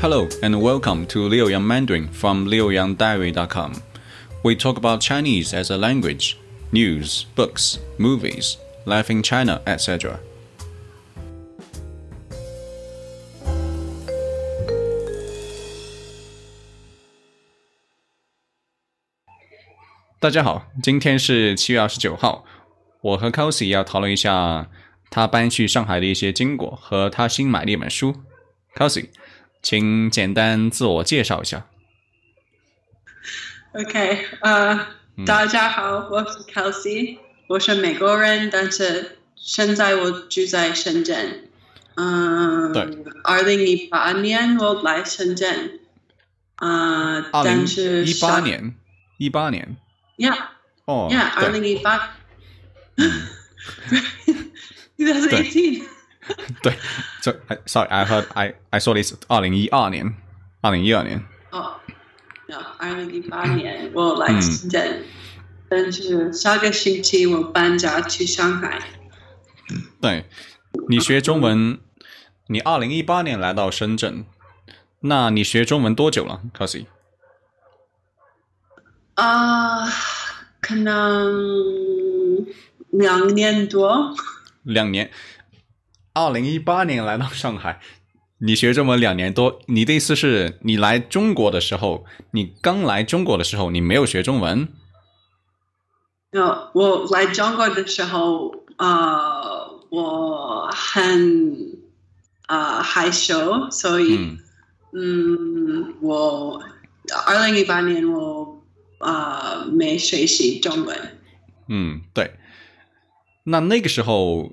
Hello and welcome to Liuyang Mandarin from liuyangdiary.com. We talk about Chinese as a language, news, books, movies, life in China, etc. 请简单自我介绍一下。OK，呃，大家好，我是 Kelsey，我是美国人，但是现在我住在深圳。嗯、对，二零一八年我来深圳，啊、但是一八年，一八年。Yeah 哦，Yeah，，二零一八，2018，对，这 sorry，I heard I I saw this 二零一二年，二零一二年，哦，二零一八年我来深圳，但是下个星期我搬家去上海。对，你学中文，你二零一八年来到深圳，那你学中文多久了，Kelsey？啊、可能两年多。两年，二零一八年来到上海，你学这么两年多，你的意思是你来中国的时候，你刚来中国的时候，你没有学中文？呃，我来中国的时候，呃，我很呃害羞，所以嗯嗯我二零一八年我呃没学习中文。嗯，对。那那个时候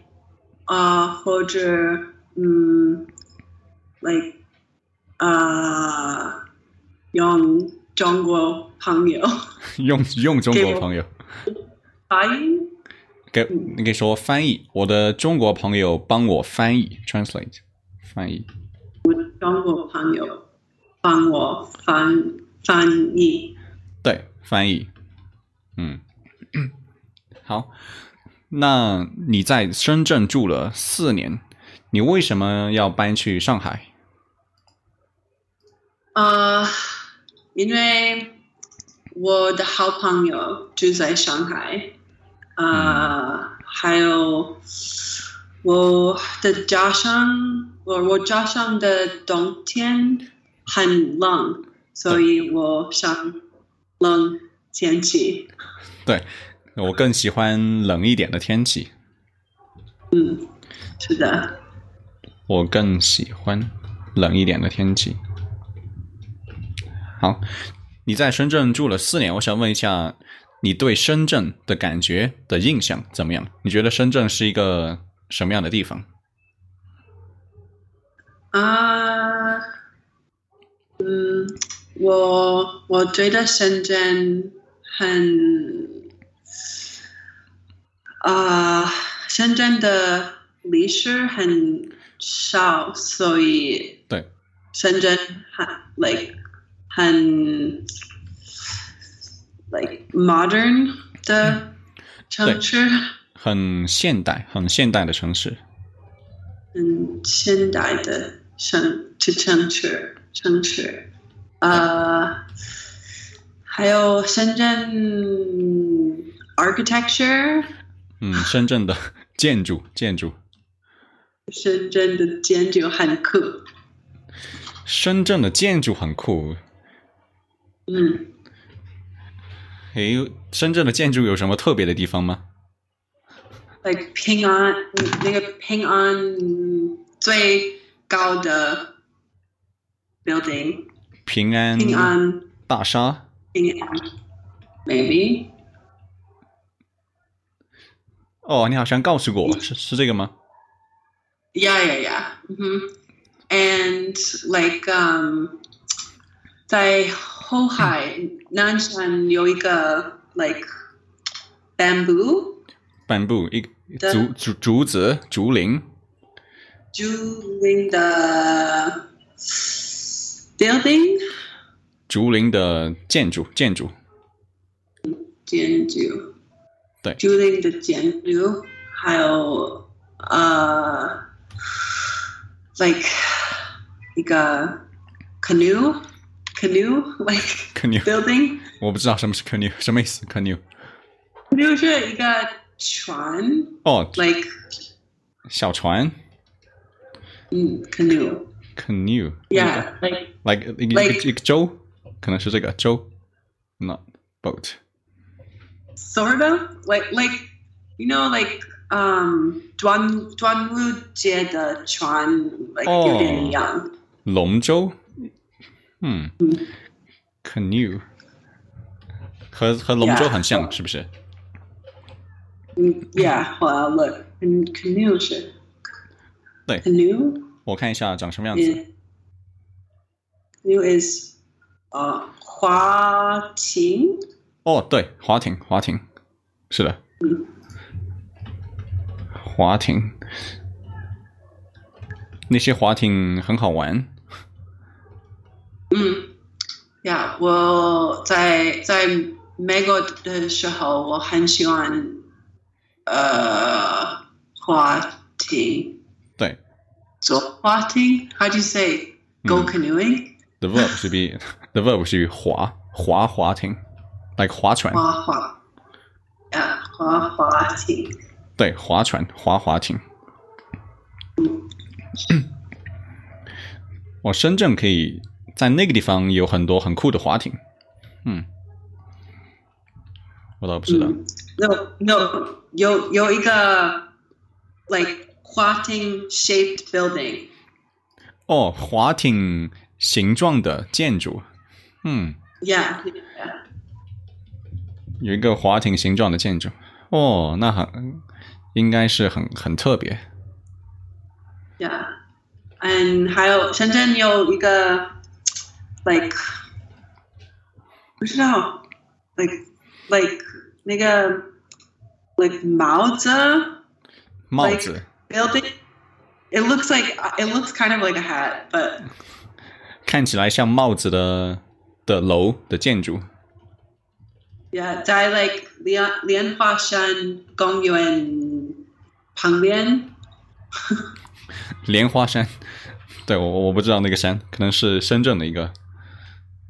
啊、或者嗯，like，啊、用中国朋友 用用中国朋友发音。给你可以说翻译，我的中国朋友帮我翻译，translate 翻译。我中国朋友帮我翻翻译。对，翻译。嗯，好。那你在深圳住了四年，你为什么要搬去上海？呃，因为我的好朋友住在上海，呃，还有我的家乡，我我家乡的冬天很冷，所以我想冷天气。对我更喜欢冷一点的天气，嗯，是的，我更喜欢冷一点的天气。好，你在深圳住了四年，我想问一下，你对深圳的感觉的印象怎么样？你觉得深圳是一个什么样的地方？啊，嗯，我我觉得深圳很，啊、深圳的历史很少，所以对，深圳很 like 很 like modern 的城市，很现代、很现代的城市。很现代的城城市城市，呃，还有深圳 architecture，嗯，深圳的 建筑，建筑，深圳的建筑很酷，深圳的建筑很酷。嗯，诶，深圳的建筑有什么特别的地方吗？like 平安那个平安最高的 building，平安平安。大厦。平安，maybe 哦，你好像告诉过我，是是这个吗？yeah yeah yeah，嗯哼。and like um 在后海南山有一个 like bamboo 半部一的。竹竹竹子竹林，竹林的 building 竹林的建筑建筑，建筑，对竹林的建筑，还有呃，like 一个 canoe canoe like canoe， building 我不知道什么是 canoe，什么意思 canoe？ canoe 是一个船哦， ，like 小船嗯 canoe canoe。 yeah like like 一个一 Like- 个一个舟，可能是这个舟，not boat。 Sort of like like you know like um 端端午节的船 like 哦有点一样。龙舟，嗯，canoe 和和龙舟 Yeah. 很像，是不是？嗯，Yeah，well look can canoe 是对 canoe 我看一下长什么样子。is canoe is 呃划艇哦，对，华艇，华艇，是的，划艇，那些华艇很好玩。嗯，Yeah，我在在美国的时候，我很喜欢呃滑艇，对做划艇。How do you say go canoeing？，the verb should be the verb be 划划划艇，like 划船。划划，啊，划划艇。对，划船、划划艇。我深圳可以在那个地方有很多很酷的划艇。嗯，我倒不知道。No, no，有有一个 like 划艇 shaped building。哦，划艇形状的建筑。嗯，Yeah, yeah. 有一个滑艇形状的建筑。哦，那很应该是很很特别。Yeah. And 还有深圳有一个 like 不知道 like like 那个 like 帽子帽子 building. It looks like it looks kind of like a hat, but 看起来像帽子的的楼的建筑。yeah, 在 like 莲莲花山公园旁边。莲花山，对我我不知道那个山，可能是深圳的一个。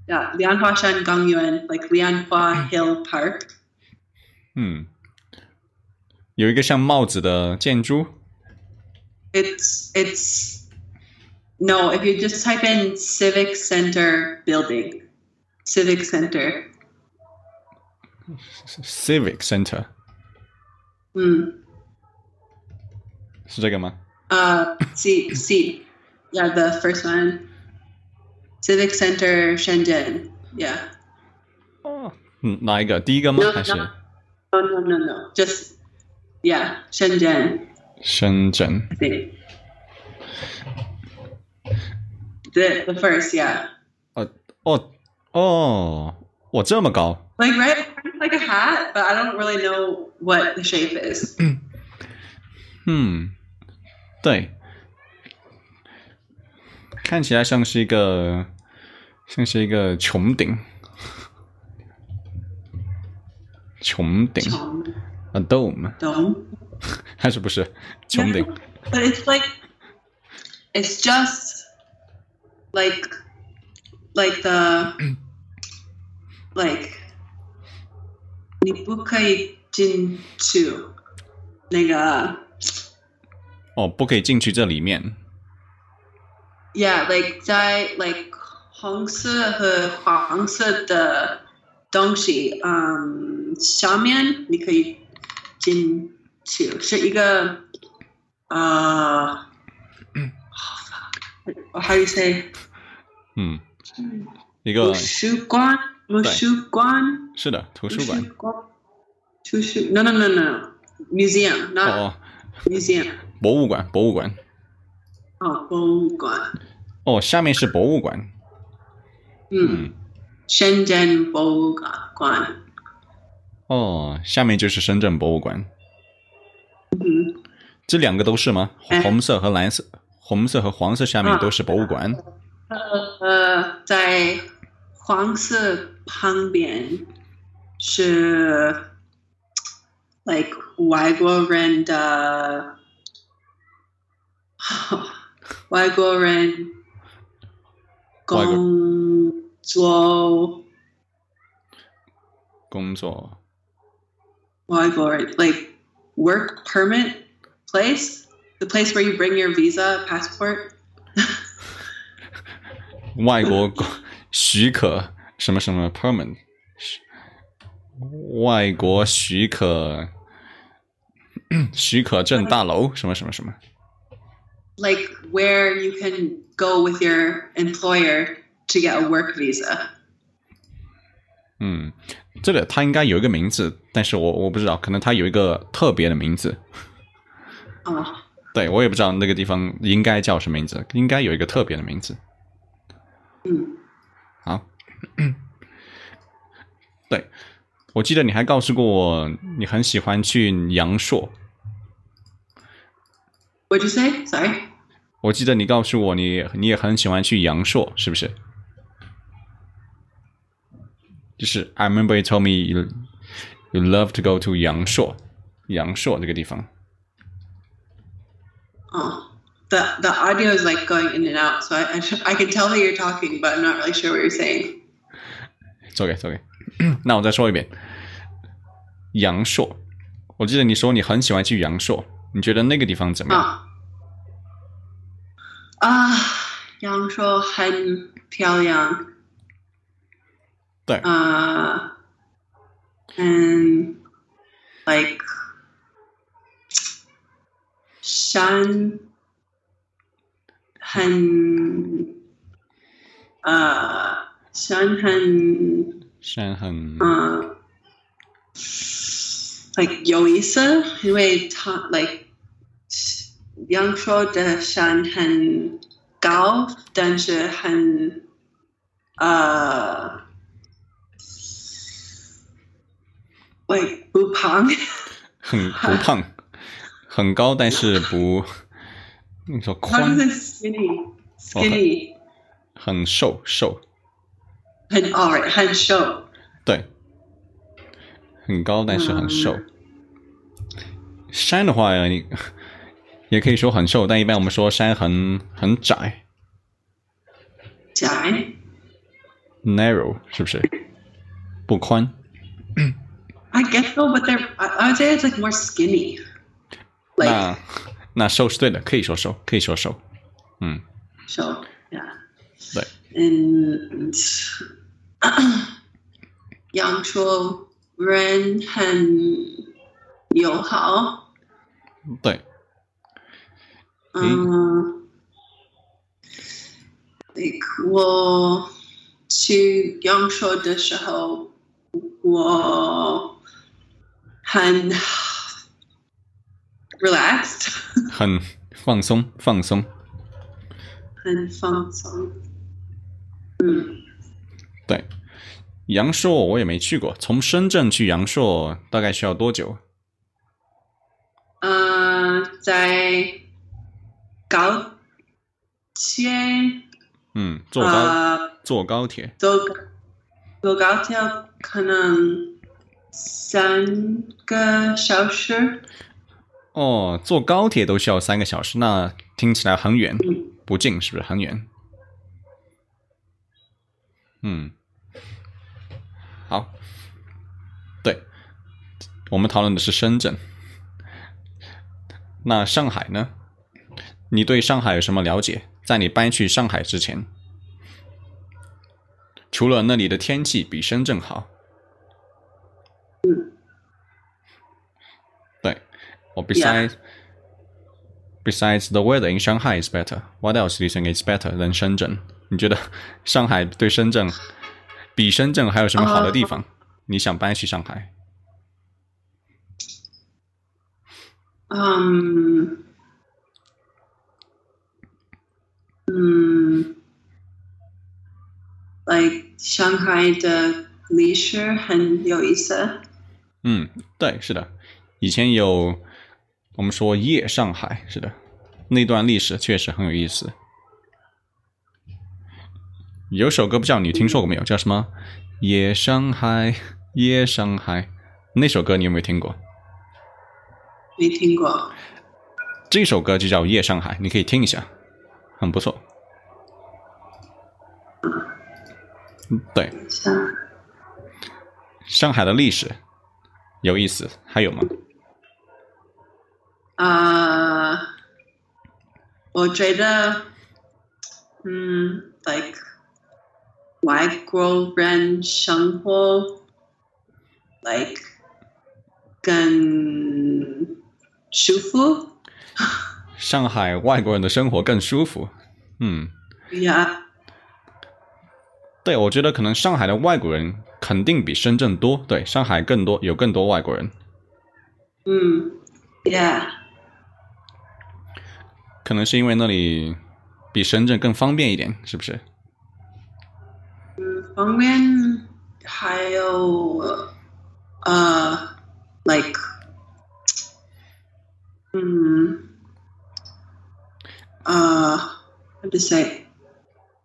Yeah, 莲花山公园 like 莲花 Hill Park. 嗯，有一个像帽子的建筑。 It's it's no. If you just type in Civic Center building, Civic Center. Civic Center 嗯，是这个吗？ uh, C C. Yeah, the first one. Civic Center Shenzhen. Yeah. 哦，嗯，哪一个？第一个吗？ No, 还是 no. No, no, no, no. Just yeah, Shenzhen. 深圳？ I think. The the first, yeah. 哦哦哦， 我这么高。？Like right, like a hat, but I don't really know what the shape is. 嗯，对，看起来像是一个像是一个穹顶，穹顶 a dome Dome. 还是不是穹顶？But it's like it's just like like the like 你不可以进去那个哦，不可以进去这里面。yeah like 在 like 红色和黄色的东西嗯下面你可以进去是一个呃 how do you say 嗯，一个图书馆，图书馆，是的图书馆。图书 no no no no museum 哦 not 哦，museum 博物馆，博物馆。哦博物馆哦，下面是博物馆。嗯，深圳博物馆。哦，下面就是深圳博物馆。嗯，这两个都是吗？哎红色和蓝色，红色和黄色下面都是博物馆。呃，在黄色旁边是 like 外国人的外国人外国工作工作外国人 like work permit place the place where you bring your visa passport 外国公许可 什么什么 permit，外国许可 许可证大楼什么什么什么。like where you can go with your employer to get a work visa 嗯，这个它应该有一个名字，但是我我不知道，可能它有一个特别的名字。哦 对我也不知道那个地方应该叫什么名字，应该有一个特别的名字。嗯好，对，我记得你还告诉过我，你很喜欢去阳朔。 what'd you say sorry 我记得你告诉我你你也很喜欢去阳朔，是不是？就是 I remember you told me you you love to go to 阳朔，阳朔这个地方。 oh the the audio is like going in and out so I, I, sh- I can tell that you're talking but I'm not really sure what you're saying 做给做给，那我再说一遍，阳朔。我记得你说你很喜欢去阳朔，你觉得那个地方怎么样？啊啊，阳朔很漂亮。对，呃，and like 山很呃山很山很呃 like 有意思，因为他 like 阳朔的山很高，但是很呃，like 不胖，很 不胖，很高，但是不，你说宽。很瘦瘦，很 alright 很瘦，对，很高，但是很瘦。山的话，你也可以说很瘦，但一般我们说山很很窄窄。，narrow，是不是？不宽。I guess so, but they're I, would say it's like more skinny. Like 那那瘦是对的，可以说瘦，可以说瘦。嗯，so yeah. 对，And 阳朔人很友好，对，嗯，like 我去阳朔的时候，我很 relaxed，很放松，放松。很放松。嗯。对，阳朔我也没去过，从深圳去阳朔大概需要多久？呃，在高铁，嗯，坐高、呃，坐高铁。坐坐高铁可能三个小时。哦，坐高铁都需要三个小时，那听起来很远，嗯不近，是不是很远？嗯，好，对，我们讨论的是深圳。那上海呢？你对上海有什么了解？在你搬去上海之前，除了那里的天气比深圳好，对，or besides besides the weather in Shanghai is better. What else do you think is better than 深圳？你觉得上海对深圳比深圳还有什么好的地方？你想搬去上海？嗯嗯，like 上海的历史很有意思。嗯，对，是的。以前有我们说夜上海，是的，那段历史确实很有意思。有首歌不知道你听说过没有，叫什么《夜上海》？夜上海那首歌你有没有听过？没听过。这首歌就叫《夜上海》，你可以听一下，很不错。嗯，对，上上海的历史有意思，还有吗？啊、我觉得，嗯，like 外国人生活，like 更舒服上海外国人的生活更舒服。嗯，，yeah，对，我觉得可能上海的外国人肯定比深圳多。对，上海更多有更多外国人，嗯，yeah，可能是因为那里比深圳更方便一点，是不是？嗯，方面还有呃，like，嗯，呃，how to say,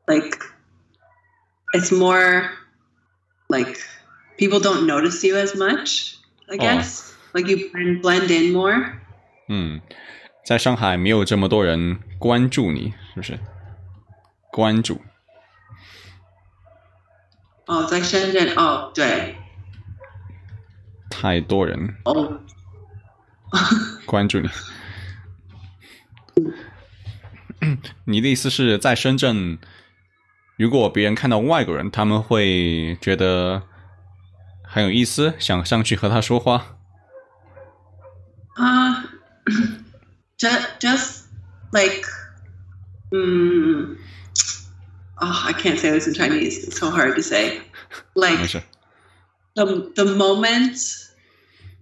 like, it's more like people don't notice you as much. I Oh. guess like you blend blend in more. 嗯，在上海没有这么多人关注你，是不是？关注， 哦，在深圳哦，对，太多人哦，关注你。你的意思是在深圳，如果别人看到外国人，他们会觉得很有意思，想上去和他说话？Uh, just, just like, mm, oh, I can't say this in Chinese. It's so hard to say. Like the the moment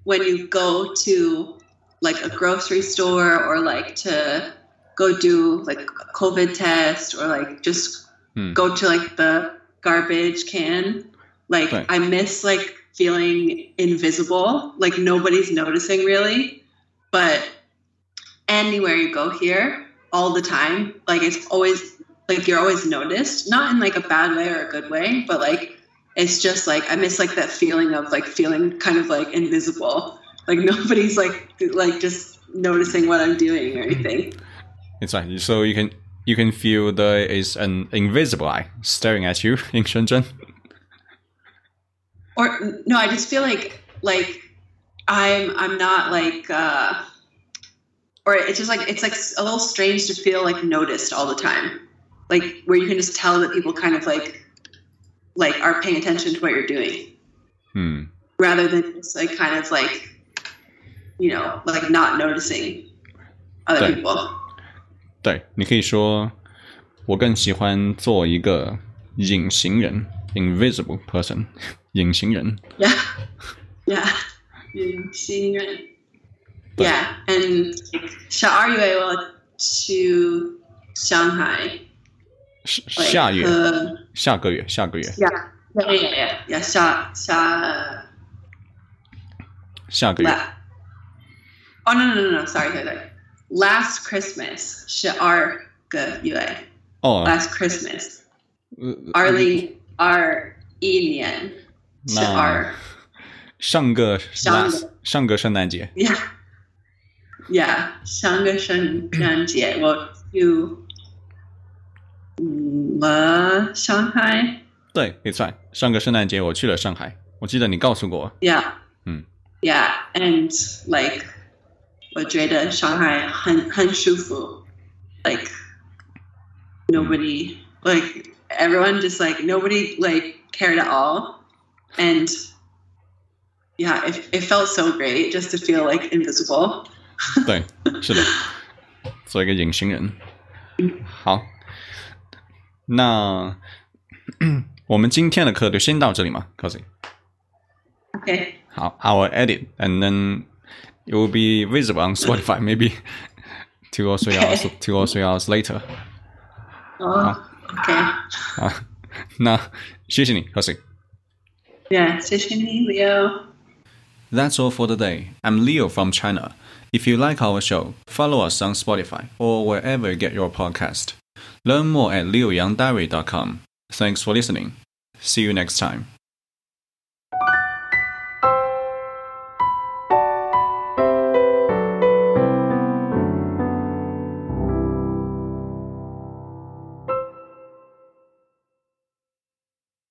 when you go to like a grocery store or like to go do like a COVID test or like just Hmm. go to like the garbage can. Like Right. I miss like feeling invisible. Like nobody's noticing really. But anywhere you go here, all the time, like it's always like you're always noticed. Not in like a bad way or a good way, but like it's just like I miss like that feeling of like feeling kind of like invisible. Like nobody's like like just noticing what I'm doing or anything. It's right. So you can you can feel there is an invisible eye staring at you in Shenzhen. or no i just feel like like i'm i'm not like uh or it's just like it's like a little strange to feel like noticed all the time like where you can just tell that people kind of like like are paying attention to what you're doing 嗯， rather than just like kind of like you know like not noticing other Right. people 对，你可以说，我更喜欢做一个隐形人 （invisible person），隐形人。 yeah yeah 隐形人 yeah and like 小二月我去上海是 like, 下月， uh, 下个月，下个月， Yeah, yeah, yeah, yeah. yeah. 下下下个月。 la- Oh no no no no! Sorry, sorry, sorry. Last Christmas 十二个月。哦， Last Christmas 呃二零二一年十那二。上个上个 last 上个圣诞节， Yeah, yeah. 上个圣诞节我去嗯 了上海。对，It's right。上个圣诞节我去了上海，我记得你告诉过我。 Yeah. Hmm. Yeah, and like 我觉得上海很很舒服。Like nobody like everyone just like nobody like cared at all. And yeah, it, it felt so great just to feel like invisible. 对，是的，做一个隐形人。好， 那我们今天的课就先到这里嘛，Cozy。Okay. I'll, I'll edit and then it will be visible on Spotify maybe two or three okay. hours two or three hours later. Oh, okay. 好，那谢谢你，Cozy。Yeah, all for today. I'm Leo from China. If you like our show, follow us on Spotify or wherever you get your podcast. Learn more at leoyoungdiary.com. Thanks for listening. See you next time.